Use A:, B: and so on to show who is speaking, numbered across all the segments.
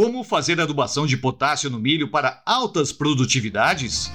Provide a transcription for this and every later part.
A: Como fazer adubação de potássio no milho para altas produtividades?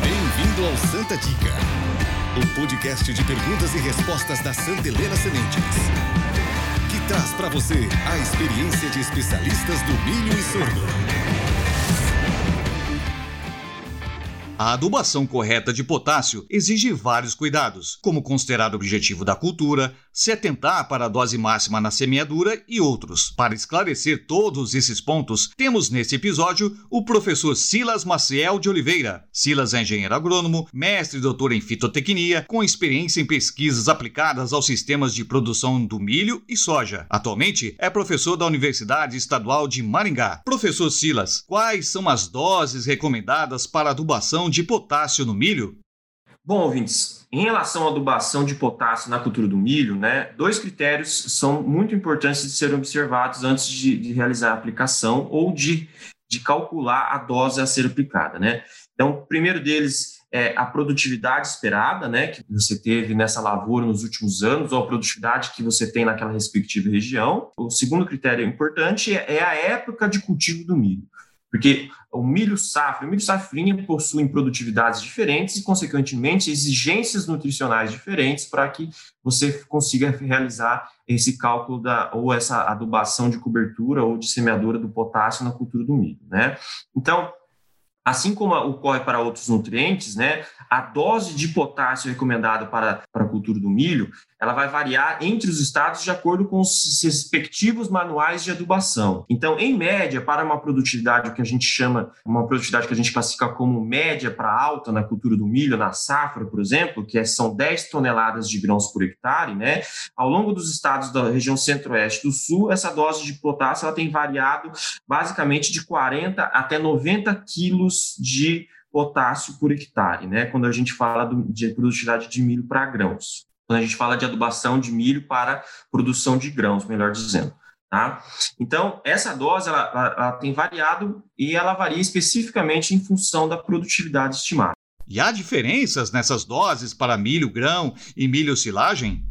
B: Bem-vindo ao Santa Dica, o podcast de perguntas e respostas da Santa Helena Sementes, que traz para você a experiência de especialistas do milho e sorgo.
A: A adubação correta de potássio exige vários cuidados, como considerar o objetivo da cultura, se atentar para a dose máxima na semeadura e outros. Para esclarecer todos esses pontos, temos nesse episódio o professor Silas Maciel de Oliveira. Silas é engenheiro agrônomo, mestre e doutor em fitotecnia, com experiência em pesquisas aplicadas aos sistemas de produção do milho e soja. Atualmente é professor da Universidade Estadual de Maringá. Professor Silas, quais são as doses recomendadas para adubação de potássio no milho?
C: Bom, ouvintes, em relação à adubação de potássio na cultura do milho, né, dois critérios são muito importantes de serem observados antes de, de realizar a aplicação ou de, de calcular a dose a ser aplicada. Né? Então, o primeiro deles é a produtividade esperada, né, que você teve nessa lavoura nos últimos anos, ou a produtividade que você tem naquela respectiva região. O segundo critério importante é a época de cultivo do milho. Porque o milho safra, o milho safrinha possuem produtividades diferentes e, consequentemente, exigências nutricionais diferentes para que você consiga realizar esse cálculo da, ou essa adubação de cobertura ou de semeadura do potássio na cultura do milho, né? Então, Assim como ocorre para outros nutrientes, né, a dose de potássio recomendada para, para a cultura do milho, ela vai variar entre os estados de acordo com os respectivos manuais de adubação. Então, em média, para uma produtividade que a gente chama, uma produtividade que a gente classifica como média para alta na cultura do milho, na safra, por exemplo, que é, são 10 toneladas de grãos por hectare, né, ao longo dos estados da região centro-oeste do sul, essa dose de potássio ela tem variado basicamente de 40 até 90 quilos quilos de potássio por hectare, né? Quando a gente fala do, de produtividade de milho para grãos. Quando a gente fala de adubação de milho para produção de grãos, melhor dizendo. Tá? Então, essa dose ela, ela, ela tem variado e ela varia especificamente em função da produtividade estimada.
A: E há diferenças nessas doses para milho grão e milho silagem?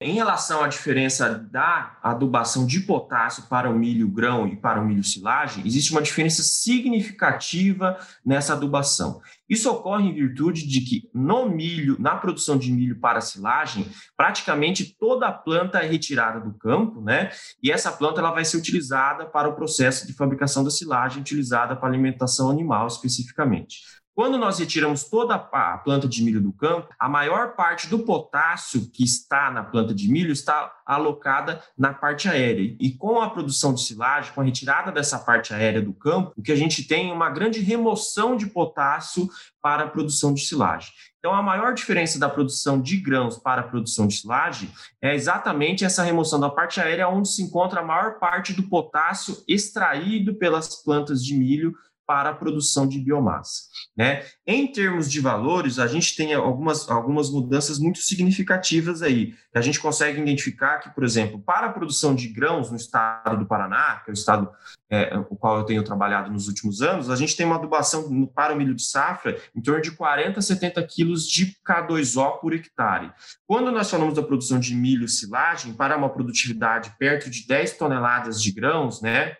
C: Em relação à diferença da adubação de potássio para o milho grão e para o milho silagem, existe uma diferença significativa nessa adubação. Isso ocorre em virtude de que no milho, na produção de milho para silagem, praticamente toda a planta é retirada do campo, né? E essa planta ela vai ser utilizada para o processo de fabricação da silagem, utilizada para alimentação animal especificamente. Quando nós retiramos toda a planta de milho do campo, a maior parte do potássio que está na planta de milho está alocada na parte aérea. E com a produção de silagem, com a retirada dessa parte aérea do campo, o que a gente tem é uma grande remoção de potássio para a produção de silagem. Então, a maior diferença da produção de grãos para a produção de silagem é exatamente essa remoção da parte aérea, onde se encontra a maior parte do potássio extraído pelas plantas de milho para a produção de biomassa. Né? Em termos de valores, a gente tem algumas, algumas mudanças muito significativas aí. A gente consegue identificar que, por exemplo, para a produção de grãos no estado do Paraná, que é o estado é, o qual eu tenho trabalhado nos últimos anos, a gente tem uma adubação para o milho de safra em torno de 40 a 70 quilos de K2O por hectare. Quando nós falamos da produção de milho silagem, para uma produtividade perto de 10 toneladas de grãos, né,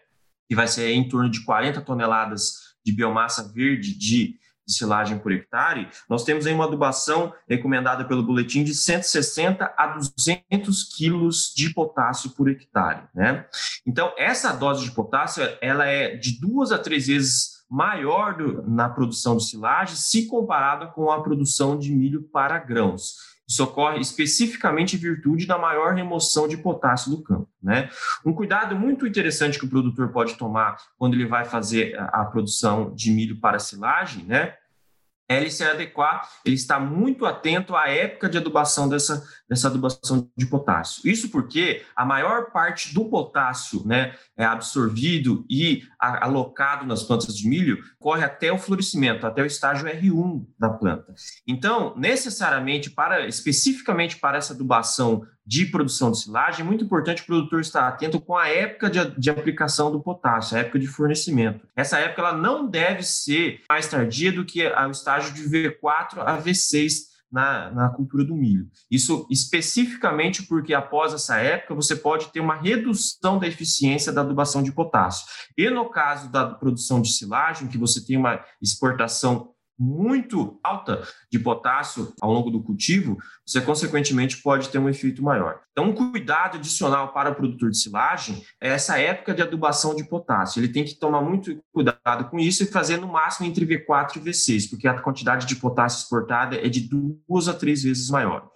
C: que vai ser em torno de 40 toneladas de biomassa verde de, silagem por hectare, nós temos aí uma adubação recomendada pelo boletim de 160 a 200 quilos de potássio por hectare, né? Então, essa dose de potássio, ela é de duas a três vezes maior do, na produção de silagem se comparada com a produção de milho para grãos. Isso ocorre especificamente em virtude da maior remoção de potássio do campo. Né? Um cuidado muito interessante que o produtor pode tomar quando ele vai fazer a produção de milho para silagem, né? É ele se adequar, ele está muito atento à época de adubação dessa, dessa adubação de potássio. Isso porque a maior parte do potássio né, é absorvido e alocado nas plantas de milho corre até o florescimento, até o estágio R1 da planta. Então, necessariamente, para especificamente para essa adubação de produção de silagem, muito importante o produtor estar atento com a época de, de, aplicação do potássio, a época de fornecimento. Essa época ela não deve ser mais tardia do que o estágio de V4 a V6 na, na cultura do milho. Isso especificamente porque após essa época você pode ter uma redução da eficiência da adubação de potássio. E no caso da produção de silagem, que você tem uma exportação muito alta de potássio ao longo do cultivo, você consequentemente pode ter um efeito maior. Então, um cuidado adicional para o produtor de silagem é essa época de adubação de potássio. Ele tem que tomar muito cuidado com isso e fazer no máximo entre V4 e V6, porque a quantidade de potássio exportada é de duas a três vezes maior.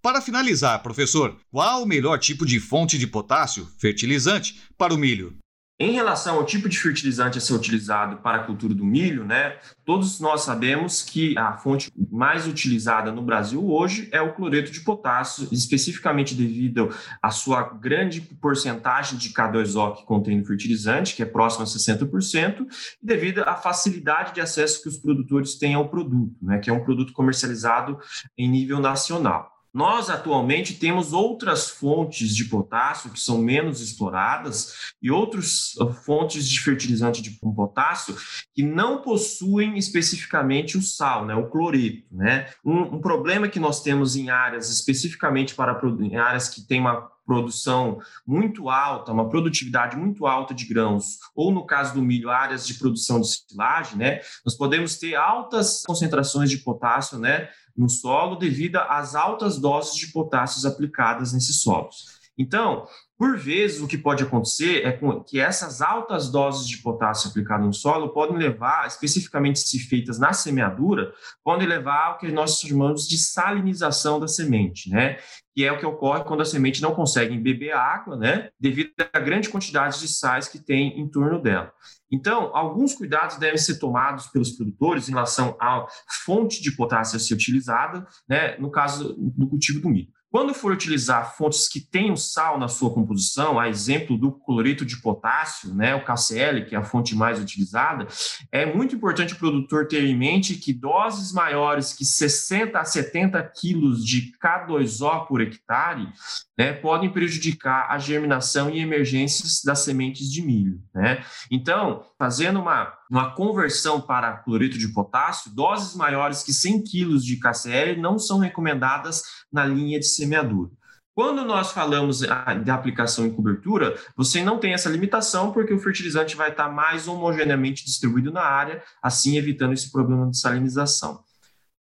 A: Para finalizar, professor, qual o melhor tipo de fonte de potássio, fertilizante, para o milho?
C: Em relação ao tipo de fertilizante a ser utilizado para a cultura do milho, né, todos nós sabemos que a fonte mais utilizada no Brasil hoje é o cloreto de potássio, especificamente devido à sua grande porcentagem de K2O que contém no fertilizante, que é próximo a 60%, e devido à facilidade de acesso que os produtores têm ao produto, né, que é um produto comercializado em nível nacional. Nós atualmente temos outras fontes de potássio que são menos exploradas e outras fontes de fertilizante de potássio que não possuem especificamente o sal, né, o cloreto. Né? Um, um problema que nós temos em áreas especificamente para em áreas que têm uma produção muito alta, uma produtividade muito alta de grãos, ou no caso do milho, áreas de produção de silagem, né, nós podemos ter altas concentrações de potássio, né, no solo devido às altas doses de potássios aplicadas nesses solos. Então, por vezes, o que pode acontecer é que essas altas doses de potássio aplicadas no solo podem levar, especificamente se feitas na semeadura, podem levar ao que nós chamamos de salinização da semente, né? Que é o que ocorre quando a semente não consegue beber água, né? Devido à grande quantidade de sais que tem em torno dela. Então, alguns cuidados devem ser tomados pelos produtores em relação à fonte de potássio a ser utilizada, né? No caso do cultivo do milho. Quando for utilizar fontes que tenham sal na sua composição, a exemplo do cloreto de potássio, né, o KCl, que é a fonte mais utilizada, é muito importante o produtor ter em mente que doses maiores que 60 a 70 quilos de K2O por hectare né, podem prejudicar a germinação e emergências das sementes de milho. Né? Então, fazendo uma, uma conversão para cloreto de potássio, doses maiores que 100 kg de KCl não são recomendadas na linha de semeadura. Quando nós falamos de aplicação em cobertura, você não tem essa limitação, porque o fertilizante vai estar mais homogeneamente distribuído na área, assim evitando esse problema de salinização.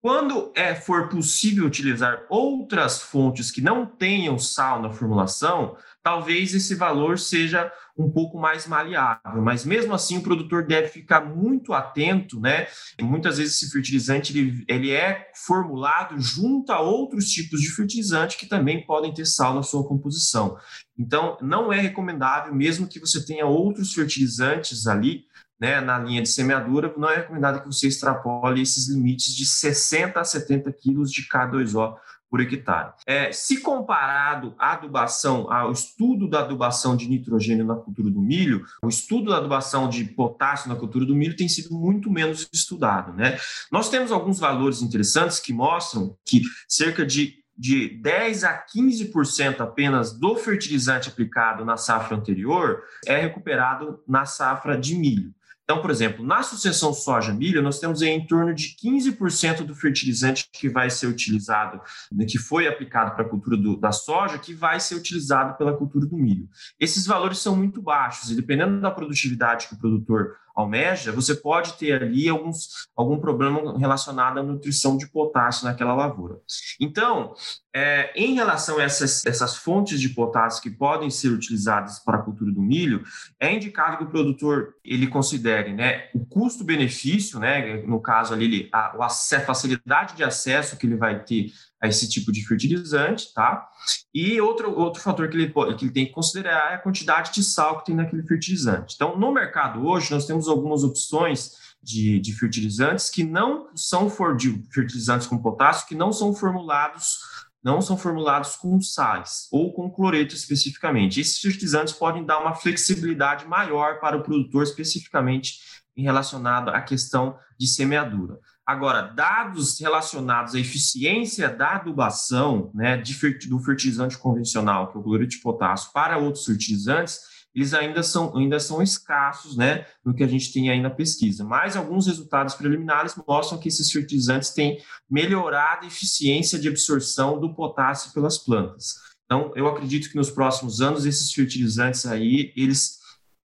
C: Quando é, for possível utilizar outras fontes que não tenham sal na formulação, talvez esse valor seja um pouco mais maleável, mas mesmo assim o produtor deve ficar muito atento, né? Muitas vezes esse fertilizante ele, ele é formulado junto a outros tipos de fertilizante que também podem ter sal na sua composição. Então, não é recomendável, mesmo que você tenha outros fertilizantes ali, né, na linha de semeadura, não é recomendado que você extrapole esses limites de 60 a 70 quilos de K2O por hectare. É, se comparado à adubação, ao estudo da adubação de nitrogênio na cultura do milho, o estudo da adubação de potássio na cultura do milho tem sido muito menos estudado. Né? Nós temos alguns valores interessantes que mostram que cerca de de 10 a 15% apenas do fertilizante aplicado na safra anterior é recuperado na safra de milho. Então, por exemplo, na sucessão soja-milho, nós temos em torno de 15% do fertilizante que vai ser utilizado, né, que foi aplicado para a cultura do, da soja, que vai ser utilizado pela cultura do milho. Esses valores são muito baixos, e dependendo da produtividade que o produtor almeja, você pode ter ali alguns, algum problema relacionado à nutrição de potássio naquela lavoura. Então, é, em relação a essas, essas fontes de potássio que podem ser utilizadas para a cultura do milho, é indicado que o produtor ele considere né, o custo-benefício, né, no caso ali, a, a facilidade de acesso que ele vai ter a esse tipo de fertilizante, tá? E outro, outro fator que ele, que ele tem que considerar é a quantidade de sal que tem naquele fertilizante. Então, no mercado hoje, nós temos algumas opções de, de fertilizantes que não são for, de fertilizantes com potássio que não são formulados não são formulados com sais ou com cloreto especificamente. Esses fertilizantes podem dar uma flexibilidade maior para o produtor, especificamente em relacionado à questão de semeadura. Agora, dados relacionados à eficiência da adubação né, de, do fertilizante convencional, que é o cloreto de potássio, para outros fertilizantes, eles ainda são, ainda são escassos, né, no que a gente tem aí na pesquisa. Mas alguns resultados preliminares mostram que esses fertilizantes têm melhorado a eficiência de absorção do potássio pelas plantas. Então, eu acredito que nos próximos anos esses fertilizantes aí, eles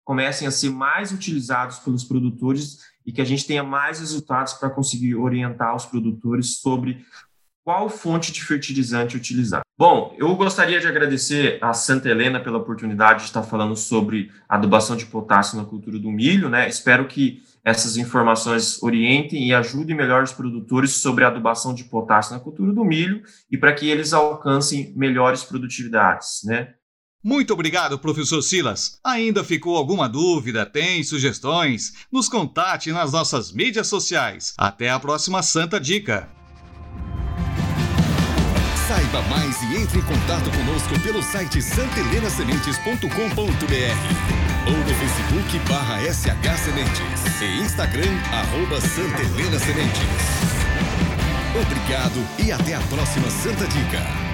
C: comecem a ser mais utilizados pelos produtores e que a gente tenha mais resultados para conseguir orientar os produtores sobre qual fonte de fertilizante utilizar. Bom, eu gostaria de agradecer a Santa Helena pela oportunidade de estar falando sobre adubação de potássio na cultura do milho, né? Espero que essas informações orientem e ajudem melhor os produtores sobre a adubação de potássio na cultura do milho e para que eles alcancem melhores produtividades, né?
A: Muito obrigado, professor Silas. Ainda ficou alguma dúvida, tem sugestões? Nos contate nas nossas mídias sociais. Até a próxima Santa Dica.
B: Saiba mais e entre em contato conosco pelo site santelenasementes.com.br ou no Facebook barra SH Sementes e Instagram arroba Santa Helena Sementes. Obrigado e até a próxima Santa Dica.